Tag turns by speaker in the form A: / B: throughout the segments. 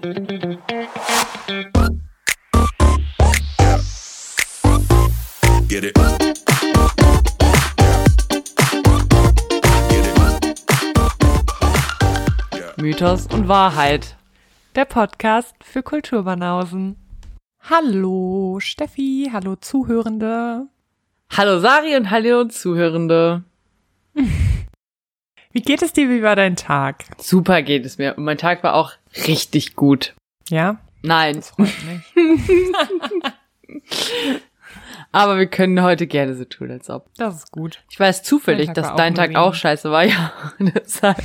A: Get it.
B: Mythos und Wahrheit. Der Podcast für Kulturbanausen.
C: Hallo Steffi, hallo Zuhörende.
B: Hallo Sari und hallo Zuhörende.
C: Wie geht es dir? Wie war dein Tag?
B: Super geht es mir. Und mein Tag war auch richtig gut.
C: Ja,
B: Nein,
C: das freut mich.
B: aber wir können heute gerne so tun, als ob.
C: Das ist gut.
B: Ich weiß zufällig, dass dein Tag auch scheiße war, ja. Deshalb-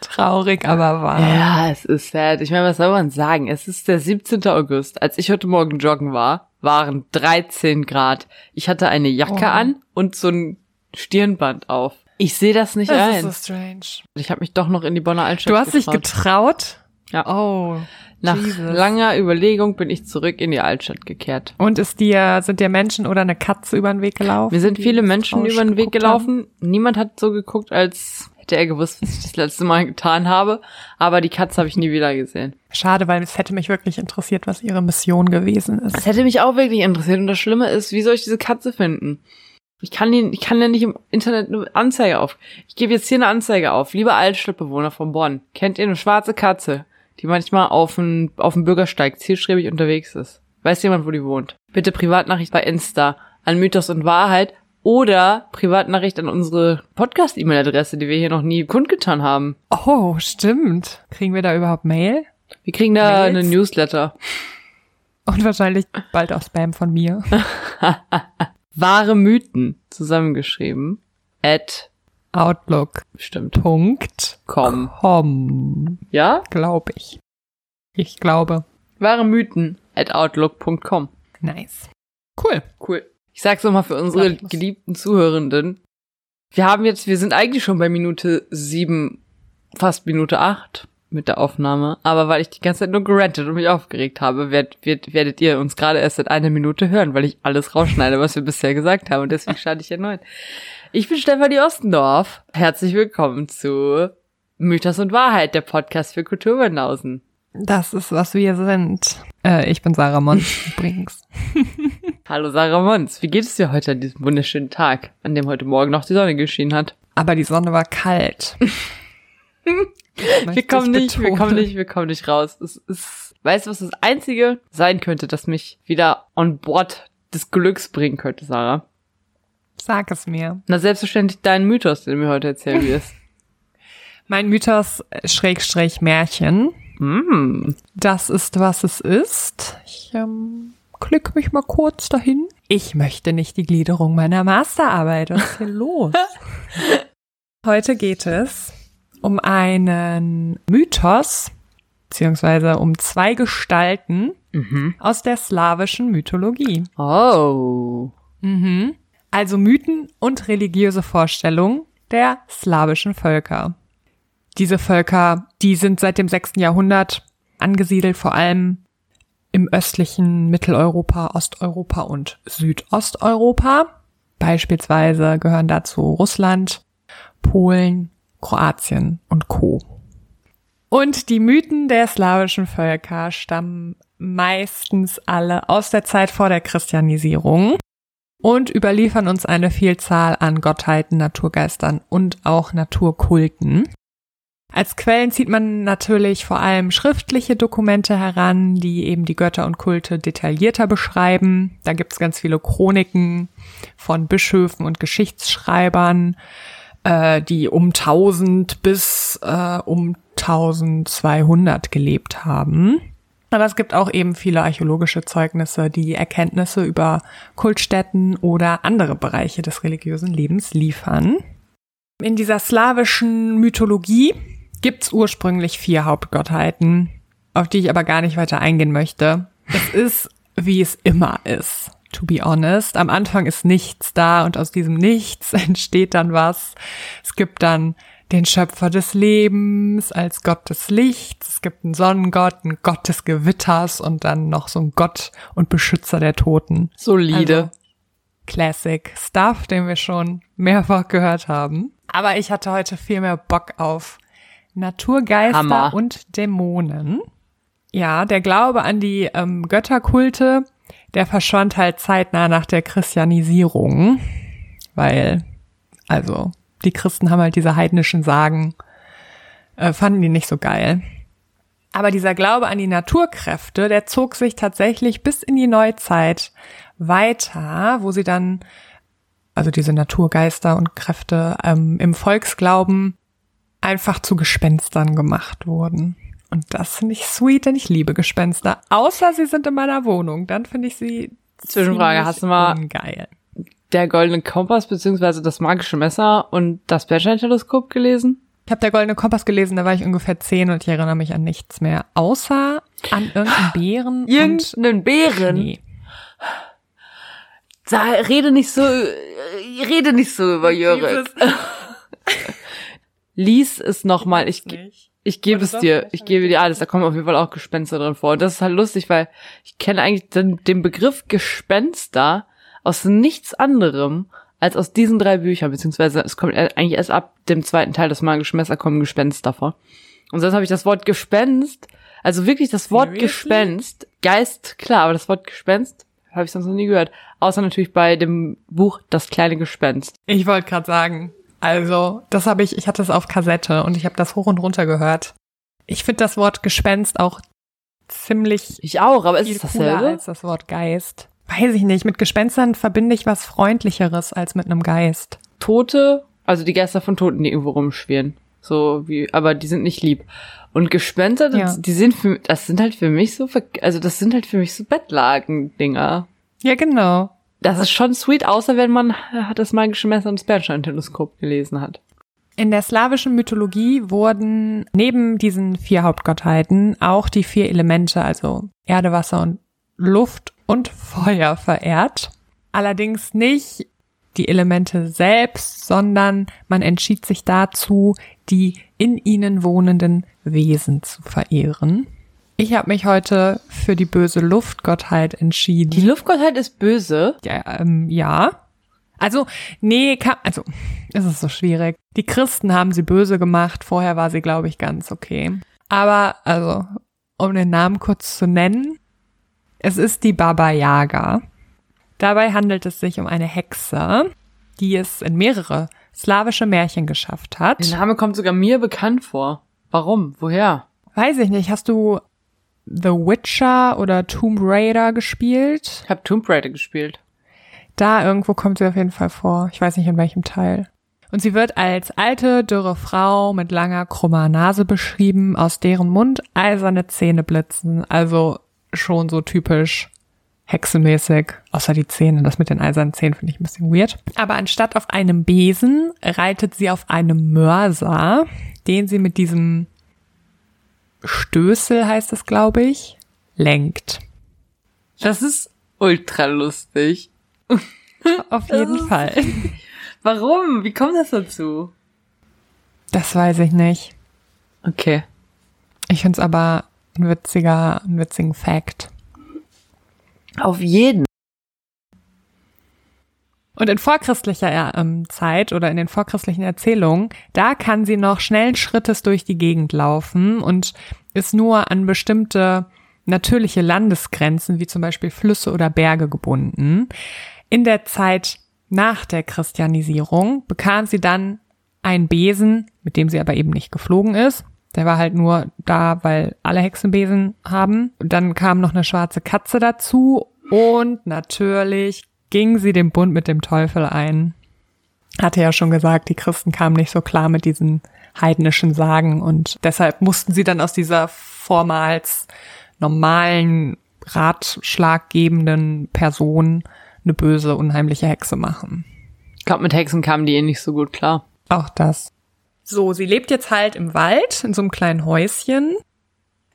C: Traurig, aber wahr.
B: ja, es ist sad. Ich meine, was soll man sagen? Es ist der 17. August. Als ich heute Morgen joggen war, waren 13 Grad. Ich hatte eine Jacke
C: Oh.
B: an und so ein Stirnband auf. Ich sehe das nicht
C: Das
B: ein.
C: ist so strange.
B: Ich habe mich doch noch in die Bonner Altstadt
C: Du hast dich
B: getraut.
C: getraut?
B: Ja.
C: Oh.
B: Nach
C: Jesus.
B: langer Überlegung bin ich zurück in die Altstadt gekehrt.
C: Und ist dir, sind dir Menschen oder eine Katze über den Weg gelaufen?
B: Mir sind viele
C: das
B: Menschen über den Weg
C: geguckt haben?
B: gelaufen. Niemand hat so geguckt, als hätte er gewusst, was ich das letzte Mal getan habe. Aber die Katze habe ich nie wieder gesehen.
C: Schade, weil es hätte mich wirklich interessiert, was ihre Mission gewesen ist.
B: Das hätte mich auch wirklich interessiert. Und das Schlimme ist, wie soll ich diese Katze finden? Ich kann ihn, ich kann ja nicht im Internet eine Anzeige auf. Ich gebe jetzt hier eine Anzeige auf. Liebe Altstadtbewohner von Bonn, kennt ihr eine schwarze Katze, die manchmal auf dem, auf dem Bürgersteig zielstrebig unterwegs ist? Weiß jemand, wo die wohnt? Bitte Privatnachricht bei Insta an Mythos und Wahrheit oder Privatnachricht an unsere Podcast-E-Mail-Adresse, die wir hier noch nie kundgetan haben.
C: Oh, stimmt. Kriegen wir da überhaupt Mail?
B: Wir kriegen da
C: Mails?
B: eine Newsletter.
C: Und wahrscheinlich bald auch Spam von mir.
B: Wahre Mythen zusammengeschrieben. At
C: Outlook.
B: bestimmt.
C: Punkt.
B: Com.
C: Com.
B: Ja?
C: Glaube ich. Ich glaube.
B: Wahre Mythen at outlook.com.
C: Nice. Cool.
B: Cool. Ich sag's nochmal für unsere geliebten Zuhörenden. Wir haben jetzt, wir sind eigentlich schon bei Minute sieben, fast Minute acht mit der Aufnahme. Aber weil ich die ganze Zeit nur gerantet und mich aufgeregt habe, werd, werd, werdet ihr uns gerade erst seit einer Minute hören, weil ich alles rausschneide, was wir bisher gesagt haben. Und deswegen starte ich erneut. Ich bin Stefanie Ostendorf. Herzlich willkommen zu Mythos und Wahrheit, der Podcast für Kulturbanausen.
C: Das ist, was wir sind. Äh, ich bin Sarah Mons übrigens.
B: Hallo Sarah Mons, wie geht es dir heute an diesem wunderschönen Tag, an dem heute Morgen noch die Sonne geschienen hat?
C: Aber die Sonne war kalt.
B: Wir kommen nicht, wir kommen nicht, wir kommen nicht raus. Es ist, weißt du, was das Einzige sein könnte, das mich wieder on board des Glücks bringen könnte, Sarah?
C: Sag es mir.
B: Na, selbstverständlich dein Mythos, den du mir heute erzählen wirst.
C: Mein Mythos äh, Schrägstrich Märchen.
B: mm.
C: Das ist, was es ist. Ich ähm, klick mich mal kurz dahin. Ich möchte nicht die Gliederung meiner Masterarbeit. Was ist hier los? Heute geht es um einen Mythos, beziehungsweise um zwei Gestalten
B: Mhm.
C: aus der slawischen Mythologie.
B: Oh.
C: Mhm. Also Mythen und religiöse Vorstellungen der slawischen Völker. Diese Völker, die sind seit dem 6. Jahrhundert angesiedelt, vor allem im östlichen Mitteleuropa, Osteuropa und Südosteuropa. Beispielsweise gehören dazu Russland, Polen, Kroatien und Co. Und die Mythen der slawischen Völker stammen meistens alle aus der Zeit vor der Christianisierung und überliefern uns eine Vielzahl an Gottheiten, Naturgeistern und auch Naturkulten. Als Quellen zieht man natürlich vor allem schriftliche Dokumente heran, die eben die Götter und Kulte detaillierter beschreiben. Da gibt's ganz viele Chroniken von Bischöfen und Geschichtsschreibern, äh, die um 1000 bis äh, um 1200 gelebt haben. Aber es gibt auch eben viele archäologische Zeugnisse, die Erkenntnisse über Kultstätten oder andere Bereiche des religiösen Lebens liefern. In dieser slawischen Mythologie gibt's ursprünglich vier Hauptgottheiten, auf die ich aber gar nicht weiter eingehen möchte. Es ist, wie es immer ist. To be honest, am Anfang ist nichts da und aus diesem Nichts entsteht dann was. Es gibt dann den Schöpfer des Lebens als Gott des Lichts. Es gibt einen Sonnengott, einen Gott des Gewitters und dann noch so einen Gott und Beschützer der Toten.
B: Solide.
C: Also, Classic Stuff, den wir schon mehrfach gehört haben. Aber ich hatte heute viel mehr Bock auf Naturgeister
B: Hammer.
C: und Dämonen. Ja, der Glaube an die ähm, Götterkulte, der verschwand halt zeitnah nach der Christianisierung, weil, also, die Christen haben halt diese heidnischen Sagen, äh, fanden die nicht so geil. Aber dieser Glaube an die Naturkräfte, der zog sich tatsächlich bis in die Neuzeit weiter, wo sie dann, also diese Naturgeister und Kräfte ähm, im Volksglauben einfach zu Gespenstern gemacht wurden. Und das finde ich sweet, denn ich liebe Gespenster. Außer sie sind in meiner Wohnung. Dann finde ich sie
B: Zwischenfrage, hast du mal-
C: ungeil.
B: Der goldene Kompass beziehungsweise das magische Messer und das Bernstein-Teleskop gelesen?
C: Ich habe der Goldene Kompass gelesen, da war ich ungefähr zehn und ich erinnere mich an nichts mehr. Außer an irgendeinen Bären und
B: Irgendeinen Bären.
C: Schnee.
B: Da, rede nicht so, rede nicht so über Jörg. Lies es nochmal. Ich,
C: nicht.
B: Ich gebe es dir. Ich gebe dir alles. Da kommen auf jeden Fall auch Gespenster drin vor. Und das ist halt lustig, weil ich kenne eigentlich den, den Begriff Gespenster aus nichts anderem als aus diesen drei Büchern, beziehungsweise es kommt eigentlich erst ab dem zweiten Teil des magischen Messer kommen Gespenster vor. Und sonst habe ich das Wort Gespenst, also wirklich das Wort
C: Seriously?
B: Gespenst, Geist, klar, aber das Wort Gespenst habe ich sonst noch nie gehört. Außer natürlich bei dem Buch Das kleine Gespenst.
C: Ich wollte gerade sagen, also das habe ich, ich hatte es auf Kassette und ich habe das hoch und runter gehört. Ich finde das Wort Gespenst auch ziemlich
B: Ich auch, aber ist es dasselbe?
C: als das Wort Geist. Weiß ich nicht, mit Gespenstern verbinde ich was Freundlicheres als mit einem Geist.
B: Tote, also die Geister von Toten, die irgendwo rumschwirren. So wie, aber die sind nicht lieb. Und Gespenster, das,
C: Ja.
B: die sind für, das sind halt für mich so, ver- also das sind halt für mich so Bettlaken-Dinger.
C: Ja, genau.
B: Das ist schon sweet, außer wenn man äh, das magische Messer und das Bernstein-Teleskop gelesen hat.
C: In der slawischen Mythologie wurden neben diesen vier Hauptgottheiten auch die vier Elemente, also Erde, Wasser und Luft und Feuer verehrt. Allerdings nicht die Elemente selbst, sondern man entschied sich dazu, die in ihnen wohnenden Wesen zu verehren. Ich habe mich heute für die böse Luftgottheit entschieden.
B: Die Luftgottheit ist böse.
C: Ja, ähm, ja. Also, nee, kann, also, ist es so schwierig. Die Christen haben sie böse gemacht. Vorher war sie, glaube ich, ganz okay. Aber, also, um den Namen kurz zu nennen, es ist die Baba Yaga. Dabei handelt es sich um eine Hexe, die es in mehrere slawische Märchen geschafft hat.
B: Der Name kommt sogar mir bekannt vor. Warum? Woher?
C: Weiß ich nicht, hast du The Witcher oder Tomb Raider gespielt?
B: Ich habe Tomb Raider gespielt.
C: Da irgendwo kommt sie auf jeden Fall vor. Ich weiß nicht in welchem Teil. Und sie wird als alte, dürre Frau mit langer, krummer Nase beschrieben, aus deren Mund eiserne Zähne blitzen. Also schon so typisch hexenmäßig. Außer die Zähne. Das mit den eisernen Zähnen finde ich ein bisschen weird. Aber anstatt auf einem Besen reitet sie auf einem Mörser, den sie mit diesem Stößel, heißt es, glaube ich, lenkt.
B: Das ist ultra lustig.
C: Auf jeden
B: ist-
C: Fall.
B: Warum? Wie kommt das dazu?
C: Das weiß ich nicht.
B: Okay.
C: Ich find's aber ein witziger, ein witzigen Fact.
B: Auf jeden.
C: Und in vorchristlicher ähm, Zeit oder in den vorchristlichen Erzählungen, da kann sie noch schnellen Schrittes durch die Gegend laufen und ist nur an bestimmte natürliche Landesgrenzen, wie zum Beispiel Flüsse oder Berge gebunden. In der Zeit nach der Christianisierung bekam sie dann einen Besen, mit dem sie aber eben nicht geflogen ist. Der war halt nur da, weil alle Hexenbesen haben. Und dann kam noch eine schwarze Katze dazu und natürlich ging sie den Bund mit dem Teufel ein. Hatte ja schon gesagt, die Christen kamen nicht so klar mit diesen heidnischen Sagen und deshalb mussten sie dann aus dieser vormals normalen, ratschlaggebenden Person eine böse, unheimliche Hexe machen.
B: Ich glaube, mit Hexen kamen die eh nicht so gut klar.
C: Auch das. So, sie lebt jetzt halt im Wald, in so einem kleinen Häuschen,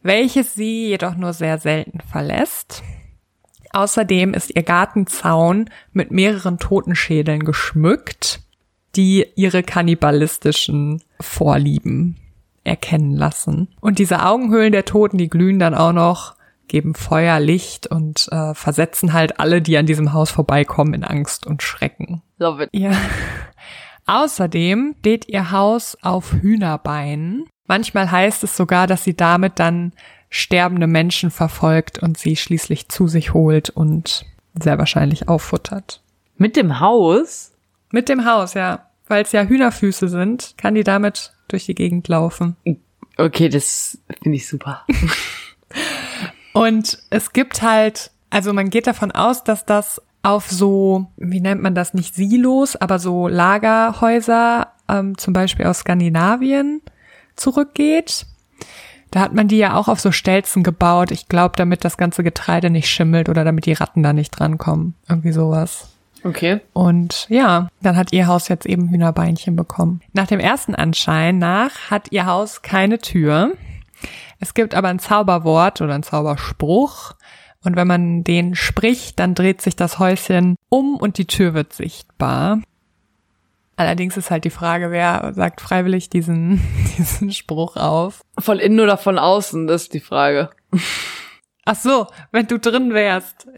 C: welches sie jedoch nur sehr selten verlässt. Außerdem ist ihr Gartenzaun mit mehreren Totenschädeln geschmückt, die ihre kannibalistischen Vorlieben erkennen lassen. Und diese Augenhöhlen der Toten, die glühen dann auch noch, geben Feuer, Licht und äh, versetzen halt alle, die an diesem Haus vorbeikommen, in Angst und Schrecken.
B: Love it.
C: Ja. Außerdem steht ihr Haus auf Hühnerbeinen. Manchmal heißt es sogar, dass sie damit dann sterbende Menschen verfolgt und sie schließlich zu sich holt und sehr wahrscheinlich auffuttert.
B: Mit dem Haus?
C: Mit dem Haus, ja. Weil es ja Hühnerfüße sind, kann die damit durch die Gegend laufen.
B: Okay, das finde ich super.
C: Und es gibt halt, also man geht davon aus, dass das auf so, wie nennt man das, nicht Silos, aber so Lagerhäuser, ähm, zum Beispiel aus Skandinavien, zurückgeht. Da hat man die ja auch auf so Stelzen gebaut. Ich glaube, damit das ganze Getreide nicht schimmelt oder damit die Ratten da nicht drankommen. Irgendwie sowas.
B: Okay.
C: Und ja, dann hat ihr Haus jetzt eben Hühnerbeinchen bekommen. Nach dem ersten Anschein nach hat ihr Haus keine Tür. Es gibt aber ein Zauberwort oder ein Zauberspruch. Und wenn man den spricht, dann dreht sich das Häuschen um und die Tür wird sichtbar. Allerdings ist halt die Frage, wer sagt freiwillig diesen, diesen Spruch auf.
B: Von innen oder von außen, das ist die Frage.
C: Ach so, wenn du drin wärst.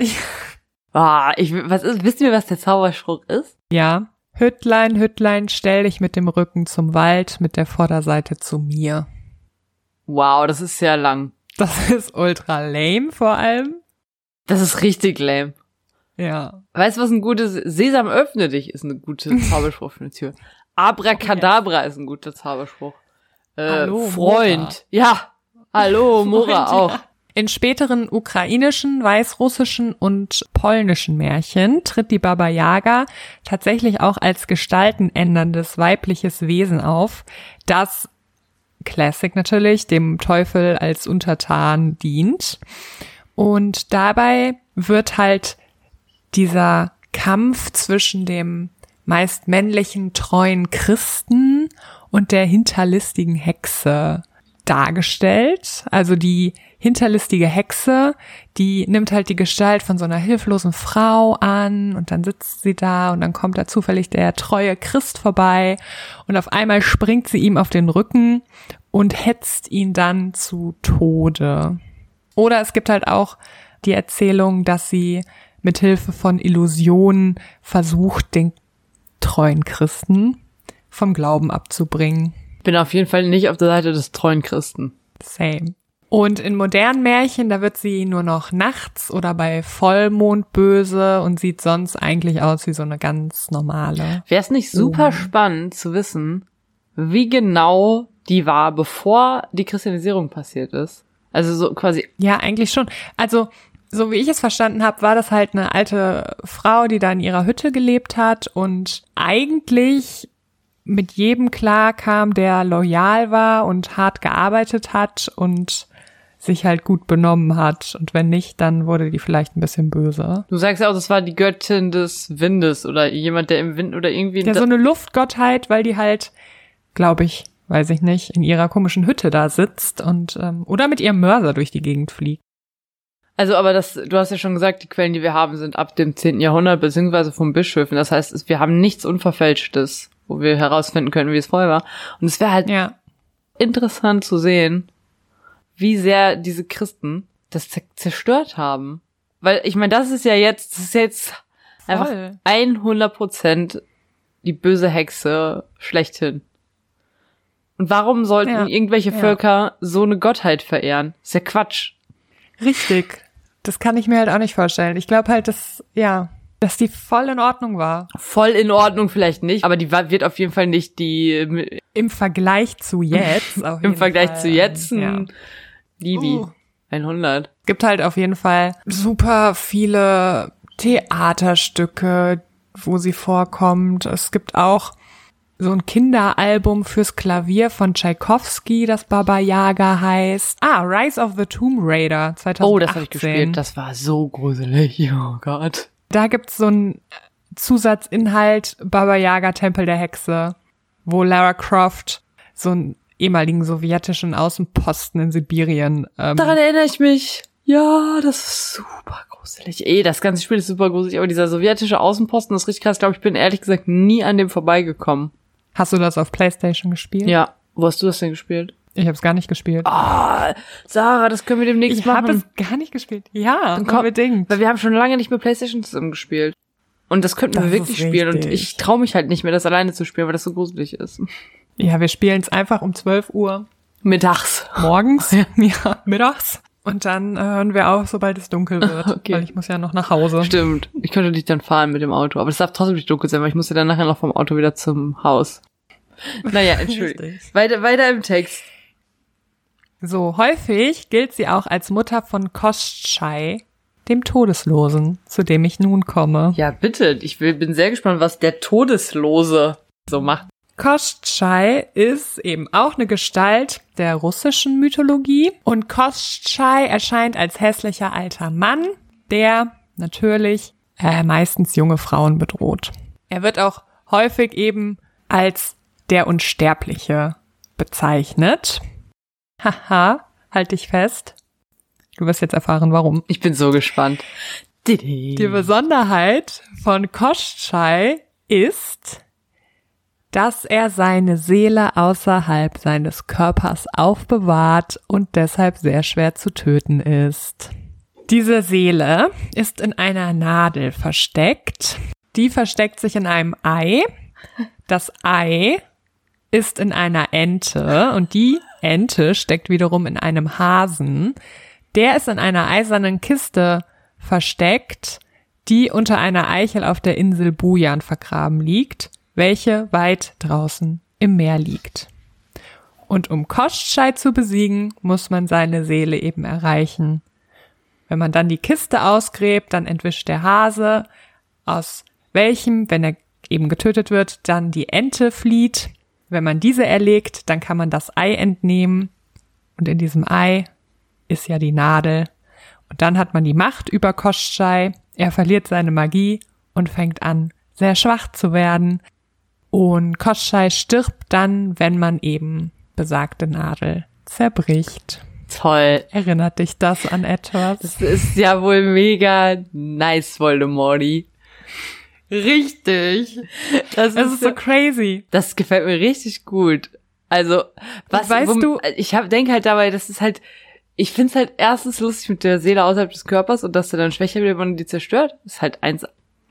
B: Ah, ich, was ist, wisst ihr, was der Zauberspruch ist?
C: Ja. Hüttlein, Hüttlein, stell dich mit dem Rücken zum Wald, mit der Vorderseite zu mir.
B: Wow, das ist sehr lang.
C: Das ist ultra lame vor allem.
B: Das ist richtig lame.
C: Ja.
B: Weißt du, was ein gutes Sesam öffne dich ist ein guter Zauberspruch für eine Tür. Abracadabra ist ein guter Zauberspruch. Äh,
C: Hallo,
B: Freund.
C: Mora.
B: Ja. Hallo, Mora
C: Freund,
B: auch.
C: ja. In späteren ukrainischen, weißrussischen und polnischen Märchen tritt die Baba Yaga tatsächlich auch als gestaltenänderndes weibliches Wesen auf, das Classic natürlich dem Teufel als Untertan dient. Und dabei wird halt dieser Kampf zwischen dem meist männlichen, treuen Christen und der hinterlistigen Hexe dargestellt. Also die hinterlistige Hexe, die nimmt halt die Gestalt von so einer hilflosen Frau an und dann sitzt sie da und dann kommt da zufällig der treue Christ vorbei und auf einmal springt sie ihm auf den Rücken und hetzt ihn dann zu Tode. Oder es gibt halt auch die Erzählung, dass sie mit Hilfe von Illusionen versucht, den treuen Christen vom Glauben abzubringen.
B: Bin auf jeden Fall nicht auf der Seite des treuen Christen.
C: Same. Und in modernen Märchen, da wird sie nur noch nachts oder bei Vollmond böse und sieht sonst eigentlich aus wie so eine ganz normale.
B: Wäre es nicht super
C: Oh.
B: spannend zu wissen, wie genau die war, bevor die Christianisierung passiert ist? Also so quasi,
C: Ja, eigentlich schon. Also, so wie ich es verstanden habe, war das halt eine alte Frau, die da in ihrer Hütte gelebt hat und eigentlich mit jedem klar kam, der loyal war und hart gearbeitet hat und sich halt gut benommen hat. Und wenn nicht, dann wurde die vielleicht ein bisschen böse.
B: du sagst ja auch, das war die Göttin des Windes oder jemand, der im Wind oder irgendwie.
C: Ja, so eine Luftgottheit, weil die halt, glaube ich, weiß ich nicht, in ihrer komischen Hütte da sitzt und ähm, oder mit ihrem Mörser durch die Gegend fliegt.
B: Also, aber das, du hast ja schon gesagt, die Quellen, die wir haben, sind ab dem 10. Jahrhundert beziehungsweise vom Bischöfen. Das heißt, wir haben nichts Unverfälschtes, wo wir herausfinden können, wie es vorher war. Und es wäre halt
C: Ja.
B: interessant zu sehen, wie sehr diese Christen das zer- zerstört haben. Weil ich meine, das ist ja jetzt, das ist jetzt einfach
C: Voll.
B: 100 Prozent die böse Hexe schlechthin. Und warum sollten
C: Ja,
B: irgendwelche
C: ja.
B: Völker so eine Gottheit verehren? ist ja Quatsch.
C: Richtig. Das kann ich mir halt auch nicht vorstellen. Ich glaube halt, dass, ja, dass die voll in Ordnung war.
B: Voll in Ordnung vielleicht nicht, aber die wird auf jeden Fall nicht die
C: Im Vergleich zu jetzt.
B: im Vergleich
C: Fall,
B: zu jetzt
C: ähm, ja.
B: Libi.
C: Uh.
B: 100.
C: gibt halt auf jeden Fall super viele Theaterstücke, wo sie vorkommt. Es gibt auch so ein Kinderalbum fürs Klavier von Tchaikovsky, das Baba Yaga heißt. Ah, Rise of the Tomb Raider 2018.
B: Oh, das habe ich gespielt. Das war so gruselig. Oh Gott.
C: Da gibt's so einen Zusatzinhalt Baba Yaga Tempel der Hexe, wo Lara Croft so einen ehemaligen sowjetischen Außenposten in Sibirien ähm,
B: Daran erinnere ich mich. Ja, das ist super gruselig. Eh, das ganze Spiel ist super gruselig, aber dieser sowjetische Außenposten ist richtig krass. Ich glaube, ich bin ehrlich gesagt nie an dem vorbeigekommen.
C: Hast du das auf PlayStation gespielt?
B: Ja. Wo hast du das denn gespielt?
C: Ich habe es gar nicht gespielt.
B: Ah, Sarah, das können wir demnächst
C: ich habe
B: machen.
C: es gar nicht gespielt. Ja,
B: Dann komm-
C: unbedingt.
B: Weil wir haben schon lange nicht mehr Playstation zusammen gespielt. Und das könnten wir
C: Das
B: wirklich
C: ist
B: spielen. Und ich traue mich halt nicht mehr, das alleine zu spielen, weil das so gruselig ist.
C: Ja, wir spielen es einfach um 12 Uhr
B: Mittags.
C: morgens, ja, mittags. Und dann äh, hören wir auf, sobald es dunkel wird.
B: Okay.
C: Weil ich muss ja noch nach Hause.
B: Stimmt. Ich könnte dich dann fahren mit dem Auto. Aber es darf trotzdem nicht dunkel sein, weil ich muss ja dann nachher noch vom Auto wieder zum Haus. Naja, entschuldigung. Weiter, weiter im Text.
C: So, häufig gilt sie auch als Mutter von Koschei, dem Todeslosen, zu dem ich nun komme.
B: Ja, bitte. Ich will, bin sehr gespannt, was der Todeslose so macht.
C: Koschei ist eben auch eine Gestalt der russischen Mythologie und Koschei erscheint als hässlicher alter Mann, der natürlich äh, meistens junge Frauen bedroht. Er wird auch häufig eben als der Unsterbliche bezeichnet. Haha, halt dich fest. Du wirst jetzt erfahren, warum.
B: Ich bin so gespannt.
C: Die Besonderheit von Koschei ist, dass er seine Seele außerhalb seines Körpers aufbewahrt und deshalb sehr schwer zu töten ist. Diese Seele ist in einer Nadel versteckt. Die versteckt sich in einem Ei. Das Ei ist in einer Ente und die Ente steckt wiederum in einem Hasen. Der ist in einer eisernen Kiste versteckt, die unter einer Eichel auf der Insel Bujan vergraben liegt, welche weit draußen im Meer liegt. Und um Koschei zu besiegen, muss man seine Seele eben erreichen. Wenn man dann die Kiste ausgräbt, dann entwischt der Hase, aus welchem, wenn er eben getötet wird, dann die Ente flieht. Wenn man diese erlegt, dann kann man das Ei entnehmen. Und in diesem Ei ist ja die Nadel. Und dann hat man die Macht über Koschei. Er verliert seine Magie und fängt an, sehr schwach zu werden. Und Koschei stirbt dann, wenn man eben besagte Nadel zerbricht.
B: Toll.
C: Erinnert dich das an etwas?
B: Das ist ja wohl mega nice, Voldemorty. Richtig. Das,
C: Es ist so crazy.
B: Das gefällt mir richtig gut. Also, was
C: weißt
B: wom-
C: du-
B: ich hab, denke halt dabei, das ist halt, ich find's halt erstens lustig mit der Seele außerhalb des Körpers und dass er dann schwächer wird, wenn man die zerstört. Ist halt 1,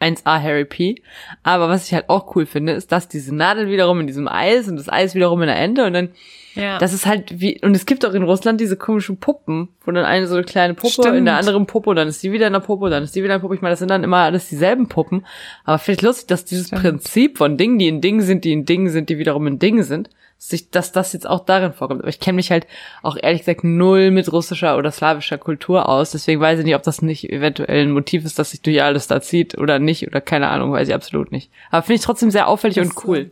B: 1A Harry P. Aber was ich halt auch cool finde, ist, dass diese Nadel wiederum in diesem Eis und das Eis wiederum in der Ende und dann,
C: Ja.
B: das ist halt wie, und es gibt auch in Russland diese komischen Puppen, wo dann eine so eine kleine Puppe
C: Stimmt.
B: in der anderen Puppe, dann ist die wieder in der Puppe, dann ist die wieder in der Puppe. Ich meine, das sind dann immer alles dieselben Puppen. Aber finde ich lustig, dass dieses
C: Stimmt.
B: Prinzip von Dingen, die in Dingen sind, die in Dingen sind, die wiederum in Dingen sind, sich, dass das jetzt auch darin vorkommt. Aber ich kenne mich halt auch ehrlich gesagt null mit russischer oder slawischer Kultur aus. Deswegen weiß ich nicht, ob das nicht eventuell ein Motiv ist, das sich durch alles da zieht oder nicht. Oder keine Ahnung, weiß ich absolut nicht. Aber finde ich trotzdem sehr auffällig
C: Das
B: und cool.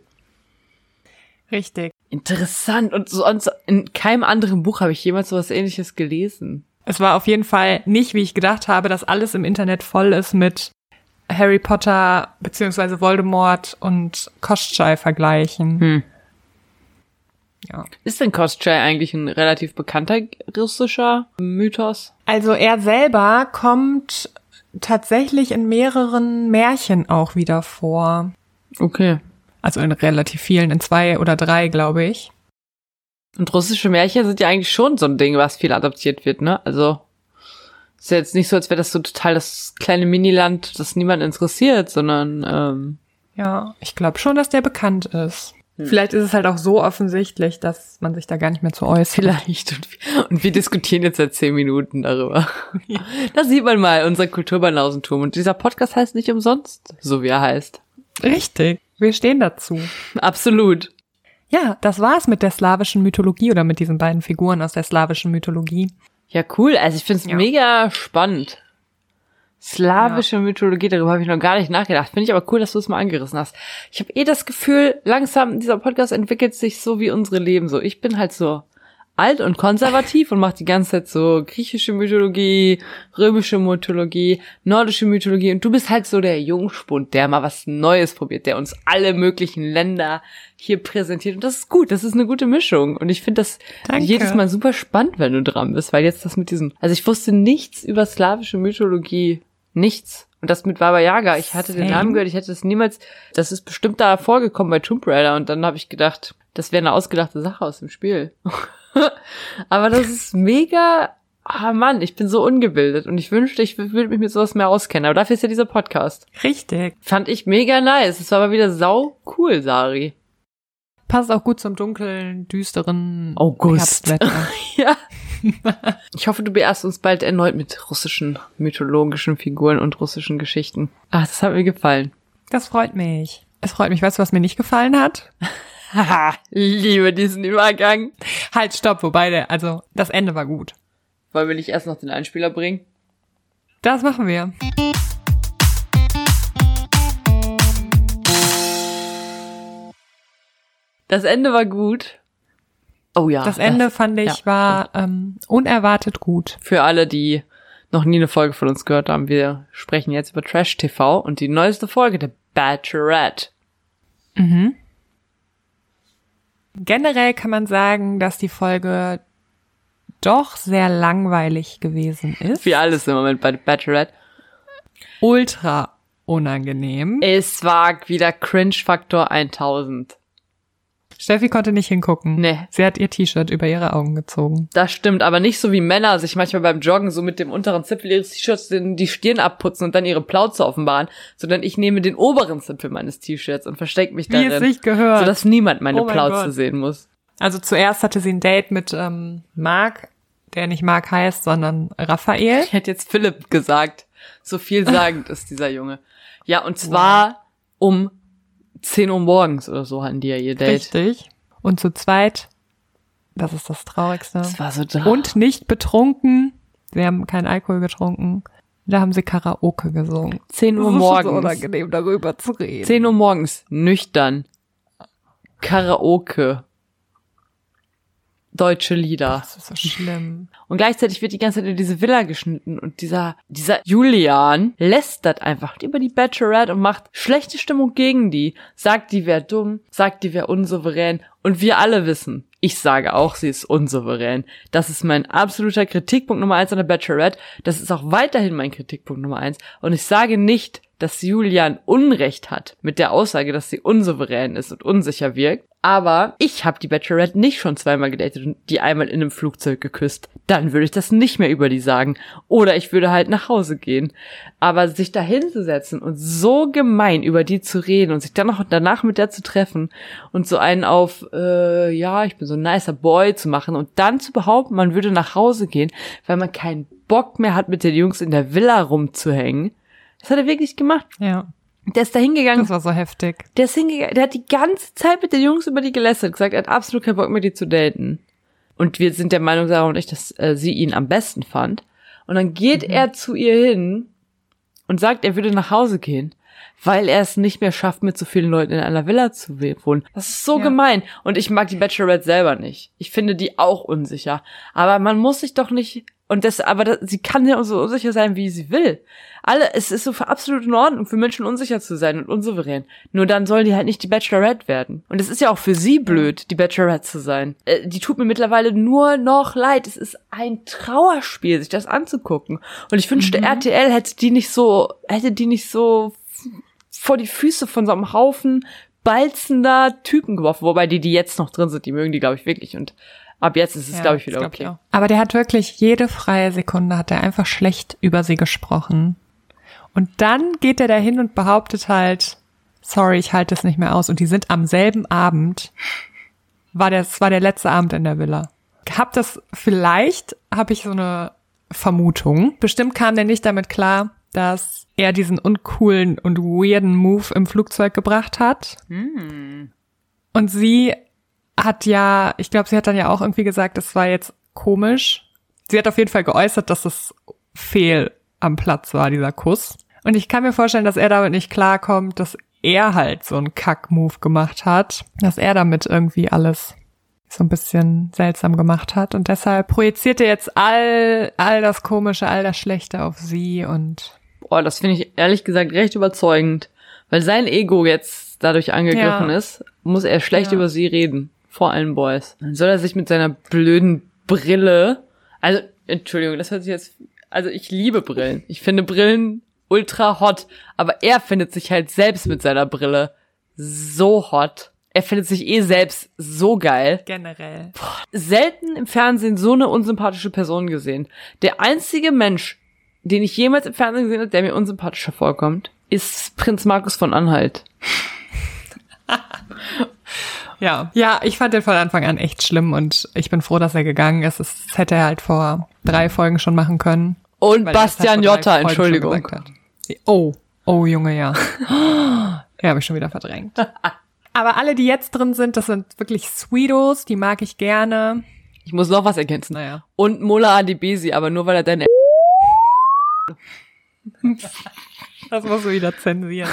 C: Richtig.
B: Interessant. Und sonst in keinem anderen Buch habe ich jemals sowas ähnliches gelesen.
C: Es war auf jeden Fall nicht, wie ich gedacht habe, dass alles im Internet voll ist mit Harry Potter beziehungsweise Voldemort und Koschei vergleichen.
B: Hm.
C: Ja.
B: Ist denn Koschei eigentlich ein relativ bekannter russischer Mythos?
C: Also er selber kommt tatsächlich in mehreren Märchen auch wieder vor.
B: Okay.
C: Also in relativ vielen, in zwei oder drei, glaube ich.
B: Und russische Märchen sind ja eigentlich schon so ein Ding, was viel adaptiert wird, ne? Also ist ja jetzt nicht so, als wäre das so total das kleine Miniland, das niemand interessiert, sondern ähm,
C: Ja, ich glaube schon, dass der bekannt ist. Vielleicht ist es halt auch so offensichtlich, dass man sich da gar nicht mehr zu äußert.
B: vielleicht. Und wir, und wir diskutieren jetzt seit zehn Minuten darüber. Da sieht man mal unser Kulturbanausentum. Und dieser Podcast heißt nicht umsonst, so wie er heißt.
C: Richtig. Wir stehen dazu.
B: Absolut.
C: Ja, das war's mit der slawischen Mythologie oder mit diesen beiden Figuren aus der slawischen Mythologie.
B: Ja, cool. Also ich finde es
C: Ja.
B: mega spannend. Slawische Mythologie, darüber habe ich noch gar nicht nachgedacht. Finde ich aber cool, dass du es mal angerissen hast. Ich habe eh das Gefühl, langsam dieser Podcast entwickelt sich so wie unsere Leben so. Ich bin halt so alt und konservativ und mache die ganze Zeit so griechische Mythologie, römische Mythologie, nordische Mythologie und du bist halt so der Jungspund, der mal was Neues probiert, der uns alle möglichen Länder hier präsentiert und das ist gut, das ist eine gute Mischung und ich finde das
C: Danke.
B: jedes Mal super spannend, wenn du dran bist, weil jetzt das mit diesen, also ich wusste nichts über slawische Mythologie, nichts. Und das mit Baba Yaga, ich hatte den
C: Same.
B: Namen gehört, ich hätte es niemals, das ist bestimmt da vorgekommen bei Tomb Raider und dann habe ich gedacht, das wäre eine ausgedachte Sache aus dem Spiel. Aber das ist mega, ah Mann, ich bin so ungebildet und ich wünschte, ich würde mich mit sowas mehr auskennen. Aber dafür ist ja dieser Podcast.
C: Richtig.
B: Fand ich mega nice. Es war aber wieder sau cool, Sari.
C: Passt auch gut zum dunklen, düsteren
B: August. Ja. Ich hoffe, du beehrst uns bald erneut mit russischen mythologischen Figuren und russischen Geschichten. Ach, das hat mir gefallen.
C: Das freut mich. Es freut mich. Weißt du, was mir nicht gefallen hat?
B: Haha, liebe diesen Übergang.
C: Halt, stopp, wobei der, also das Ende war gut.
B: Wollen wir nicht erst noch den Einspieler bringen?
C: Das machen wir.
B: Das Ende war gut. Oh ja.
C: Das Ende fand ich
B: ja.
C: war ähm, unerwartet gut.
B: Für alle, die noch nie eine Folge von uns gehört haben, wir sprechen jetzt über Trash TV und die neueste Folge, der Bachelorette.
C: Generell kann man sagen, dass die Folge doch sehr langweilig gewesen ist.
B: Wie alles im Moment bei Bachelorette.
C: Ultra unangenehm.
B: Es war wieder Cringe-Faktor 1000.
C: Steffi konnte nicht hingucken.
B: Nee.
C: Sie hat ihr T-Shirt über ihre Augen gezogen.
B: Das stimmt, aber nicht so wie Männer sich manchmal beim Joggen so mit dem unteren Zipfel ihres T-Shirts die Stirn abputzen und dann ihre Plauze offenbaren, sondern ich nehme den oberen Zipfel meines T-Shirts und verstecke mich
C: Wie
B: darin,
C: es sich gehört.
B: sodass niemand meine
C: Oh mein
B: Plauze
C: Gott.
B: sehen muss.
C: Also zuerst hatte sie ein Date mit ähm, Marc, der nicht Marc heißt, sondern Raphael.
B: Ich hätte jetzt Philipp gesagt. So vielsagend ist dieser Junge. Ja, und zwar um 10 Uhr morgens oder so hatten die ja ihr Date.
C: Richtig. Und zu zweit, das ist das Traurigste.
B: Das war so da.
C: Und nicht betrunken. Sie haben keinen Alkohol getrunken. Da haben sie Karaoke gesungen.
B: 10 Uhr
C: Das ist
B: morgens.
C: so unangenehm, darüber zu reden.
B: 10 Uhr morgens, nüchtern. Karaoke. Deutsche Lieder.
C: Das ist so schlimm.
B: Und gleichzeitig wird die ganze Zeit in diese Villa geschnitten und dieser, dieser Julian lästert einfach über die Bachelorette und macht schlechte Stimmung gegen die, sagt, die wäre dumm, sagt, die wäre unsouverän und wir alle wissen, ich sage auch, sie ist unsouverän. Das ist mein absoluter Kritikpunkt Nummer eins an der Bachelorette. Das ist auch weiterhin mein Kritikpunkt Nummer eins. Und ich sage nicht, dass Julian Unrecht hat mit der Aussage, dass sie unsouverän ist und unsicher wirkt. Aber ich habe die Bachelorette nicht schon zweimal gedatet und die einmal in einem Flugzeug geküsst. Dann würde ich das nicht mehr über die sagen. Oder ich würde halt nach Hause gehen. Aber sich da hinzusetzen und so gemein über die zu reden und sich dann noch danach mit der zu treffen und so einen auf, äh, ja, ich bin so ein nicer Boy zu machen und dann zu behaupten, man würde nach Hause gehen, weil man keinen Bock mehr hat, mit den Jungs in der Villa rumzuhängen. Das hat er wirklich gemacht.
C: Ja,
B: Der ist da hingegangen,
C: das war so heftig.
B: der ist hingegangen, der hat die ganze Zeit mit den Jungs über die gelästert, gesagt, er hat absolut keinen Bock mehr, die zu daten. Und wir sind der Meinung, Sarah und ich, dass äh, sie ihn am besten fand. Und dann geht er zu ihr hin und sagt, er würde nach Hause gehen, weil er es nicht mehr schafft, mit so vielen Leuten in einer Villa zu wohnen. Das ist so
C: Ja.
B: gemein. Und ich mag die Bachelorette selber nicht. Ich finde die auch unsicher. Aber man muss sich doch nicht, und das, aber das, sie kann ja so unsicher sein, wie sie will. Alle, es ist so für absolut in Ordnung, für Menschen unsicher zu sein und unsouverän. Nur dann sollen die halt nicht die Bachelorette werden. Und es ist ja auch für sie blöd, die Bachelorette zu sein. Äh, die tut mir mittlerweile nur noch leid. Es ist ein Trauerspiel, sich das anzugucken. Und ich wünschte, RTL hätte die nicht so, hätte die nicht so vor die Füße von so einem Haufen balzender Typen geworfen, wobei die, die jetzt noch drin sind, die mögen die, glaube ich, wirklich. Und ab jetzt ist es,
C: Ja,
B: glaube ich, wieder
C: glaub
B: okay.
C: auch. Aber der hat wirklich jede freie Sekunde hat er einfach schlecht über sie gesprochen. Und dann geht er dahin und behauptet halt, sorry, ich halte es nicht mehr aus. Und die sind am selben Abend, war der, es war der letzte Abend in der Villa. Hab das, vielleicht habe ich so eine Vermutung. Bestimmt kam der nicht damit klar, dass er diesen uncoolen und weirden Move im Flugzeug gebracht hat. Und sie hat ja, ich glaube, sie hat dann ja auch irgendwie gesagt, das war jetzt komisch. Sie hat auf jeden Fall geäußert, dass es fehl am Platz war, dieser Kuss. Und ich kann mir vorstellen, dass er damit nicht klarkommt, dass er halt so einen Kack-Move gemacht hat, dass er damit irgendwie alles so ein bisschen seltsam gemacht hat. Und deshalb projiziert er jetzt all, all das Komische, all das Schlechte auf sie und
B: Boah, das finde ich ehrlich gesagt recht überzeugend. Weil sein Ego jetzt dadurch angegriffen
C: Ja.
B: ist, muss er schlecht
C: Ja.
B: über sie reden. Vor allen Boys. Dann soll er sich mit seiner blöden Brille, also, Entschuldigung, das hört sich jetzt, also ich liebe Brillen. Ich finde Brillen ultra hot. Aber er findet sich halt selbst mit seiner Brille so hot. Er findet sich eh selbst so geil
C: generell.
B: selten im Fernsehen so eine unsympathische Person gesehen. Der einzige Mensch, den ich jemals im Fernsehen gesehen habe, der mir unsympathischer vorkommt, ist Prinz Markus von Anhalt.
C: Ja. Ja, ich fand den von Anfang an echt schlimm und ich bin froh, dass er gegangen ist. Das hätte er halt vor drei Folgen schon machen können.
B: Und Bastian Jotta, Entschuldigung.
C: Oh, oh Junge, ja. ja, habe ich schon wieder verdrängt. Aber alle, die jetzt drin sind, das sind wirklich Sweetos, die mag ich gerne.
B: Ich muss noch was ergänzen.
C: Naja.
B: Und Mullah Adibesi, aber nur weil er deine
C: Das musst du wieder zensieren.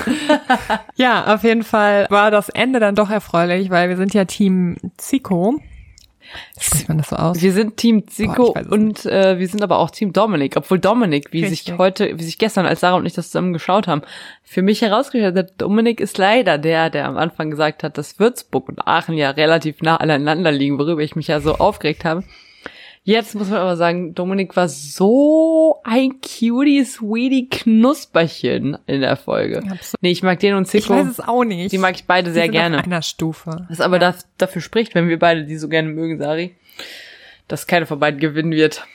C: ja, auf jeden Fall war das Ende dann doch erfreulich, weil wir sind ja Team Zico. Spricht man das so aus?
B: Wir sind Team
C: Boah,
B: Zico
C: es
B: und äh, wir sind aber auch Team Dominik, obwohl Dominik, wie sich
C: Richtig.
B: heute, wie sich gestern, als Sarah und ich das zusammen geschaut haben, für mich herausgestellt hat, Dominik ist leider der, der am Anfang gesagt hat, dass Würzburg und Aachen ja relativ nah aneinander liegen, worüber ich mich ja so aufgeregt habe. Jetzt muss man aber sagen, Dominik war so ein cutie, sweetie Knusperchen in der Folge.
C: Absolut.
B: Nee, ich mag den und
C: Ich
B: Zico.
C: weiß es auch nicht.
B: Die mag ich beide
C: Die
B: sehr gerne.
C: Auf einer Stufe.
B: Was aber da, dafür spricht, wenn wir beide die so gerne mögen, Sari, dass keiner von beiden gewinnen wird.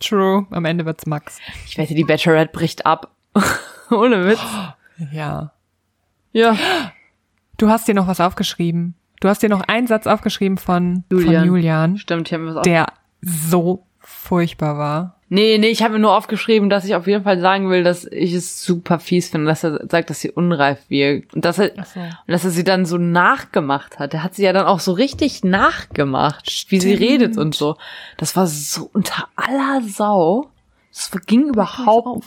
C: True. Am Ende wird's Max.
B: Ich wette, die Bachelorette bricht ab. Ohne Witz.
C: Ja.
B: Ja.
C: Du hast dir noch was aufgeschrieben. Du hast dir noch einen Satz aufgeschrieben von
B: Julian.
C: von Julian,
B: Stimmt, ich habe mir was
C: der so furchtbar war.
B: Nee, nee, ich habe mir nur aufgeschrieben, dass ich auf jeden Fall sagen will, dass ich es super fies finde, dass er sagt, dass sie unreif wirkt. Und dass er,
C: so.
B: und dass er sie dann so nachgemacht hat. Er hat sie ja dann auch so richtig nachgemacht, wie sie
C: Stimmt.
B: redet und so. Das war so unter aller Sau. Das ging überhaupt.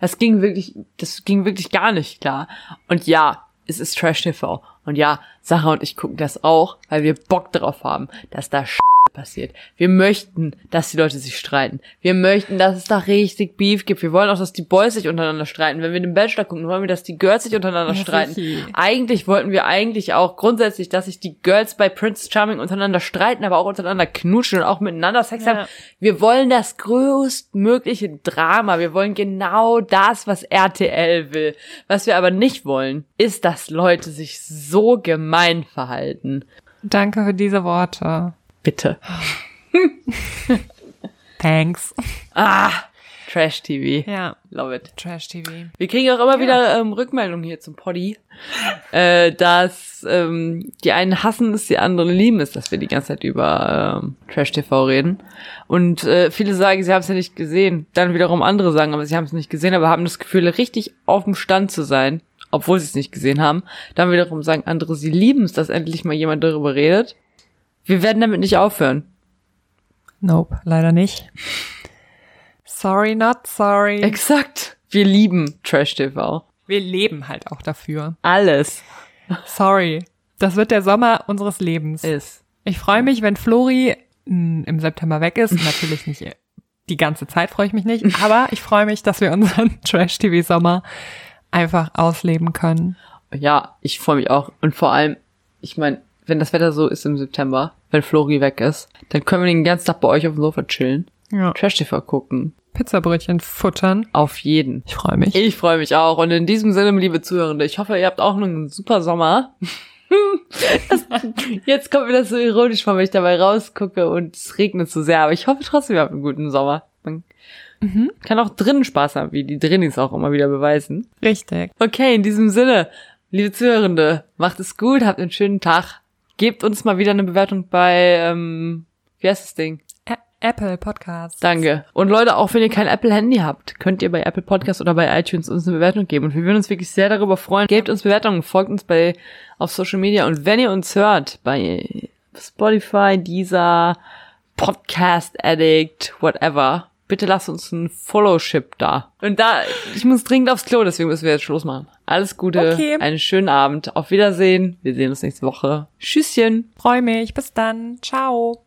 B: Das ging wirklich, das ging wirklich gar nicht klar. Und ja, es ist Trash TV. Und ja, Sarah und ich gucken das auch, weil wir Bock drauf haben, dass da passiert. Wir möchten, dass die Leute sich streiten. Wir möchten, dass es da richtig Beef gibt. Wir wollen auch, dass die Boys sich untereinander streiten. Wenn wir den Bachelor gucken, wollen wir, dass die Girls sich untereinander
C: Ja,
B: streiten.
C: sicher.
B: Eigentlich wollten wir eigentlich auch grundsätzlich, dass sich die Girls bei Prince Charming untereinander streiten, aber auch untereinander knutschen und auch miteinander Sex
C: Ja.
B: haben. Wir wollen das größtmögliche Drama. Wir wollen genau das, was RTL will. Was wir aber nicht wollen, ist, dass Leute sich so gemein verhalten.
C: Danke für diese Worte.
B: Bitte.
C: Thanks.
B: Ah, Trash TV.
C: Ja,
B: Love it.
C: Trash TV.
B: Wir kriegen auch immer wieder ähm, Rückmeldungen hier zum Poddy, äh, dass ähm, die einen hassen es, die anderen lieben es, dass wir die ganze Zeit über ähm, Trash TV reden. Und äh, viele sagen, sie haben es ja nicht gesehen. Dann wiederum andere sagen, aber sie haben es nicht gesehen, aber haben das Gefühl, richtig auf dem Stand zu sein, obwohl sie es nicht gesehen haben. Dann wiederum sagen andere, sie lieben es, dass endlich mal jemand darüber redet. Wir werden damit nicht aufhören.
C: Nope, leider nicht. Sorry, not sorry.
B: Exakt. Wir lieben Trash TV.
C: Wir leben halt auch dafür.
B: Alles
C: Sorry. Das wird der Sommer unseres Lebens.
B: ist.
C: Ich freue mich, wenn Flori mh, im September weg ist. Natürlich nicht die ganze Zeit freue ich mich nicht, aber ich freue mich, dass wir unseren Trash-TV-Sommer einfach ausleben können.
B: Ja, ich freue mich auch. Und vor allem, ich meine, wenn das Wetter so ist im September, wenn Flori weg ist, dann können wir den ganzen Tag bei euch auf dem Sofa chillen,
C: Ja.
B: Trash TV gucken.
C: Pizzabrötchen futtern.
B: Auf jeden.
C: Ich freue mich.
B: Ich freue mich auch. Und in diesem Sinne, liebe Zuhörende, ich hoffe, ihr habt auch einen super Sommer. das, jetzt kommt mir das so ironisch vor, wenn ich dabei rausgucke und es regnet so sehr. Aber ich hoffe trotzdem, ihr habt einen guten Sommer. Man kann auch drinnen Spaß haben, wie die Drinnis auch immer wieder beweisen.
C: Richtig.
B: Okay, in diesem Sinne, liebe Zuhörende, macht es gut, habt einen schönen Tag. Gebt uns mal wieder eine Bewertung bei, ähm, wie heißt das Ding?
C: Apple Podcast.
B: Danke. Und Leute, auch wenn ihr kein Apple-Handy habt, könnt ihr bei Apple Podcast oder bei iTunes uns eine Bewertung geben. Und wir würden uns wirklich sehr darüber freuen. Gebt uns Bewertungen, folgt uns bei auf Social Media. Und wenn ihr uns hört, bei Spotify, Deezer, Podcast Addict, whatever, bitte lasst uns ein Followship da. Und da, ich muss dringend aufs Klo, deswegen müssen wir jetzt Schluss machen. Alles Gute,
C: Okay.
B: einen schönen Abend, auf Wiedersehen. Wir sehen uns nächste Woche. Tschüsschen.
C: Freue mich. Bis dann. Ciao.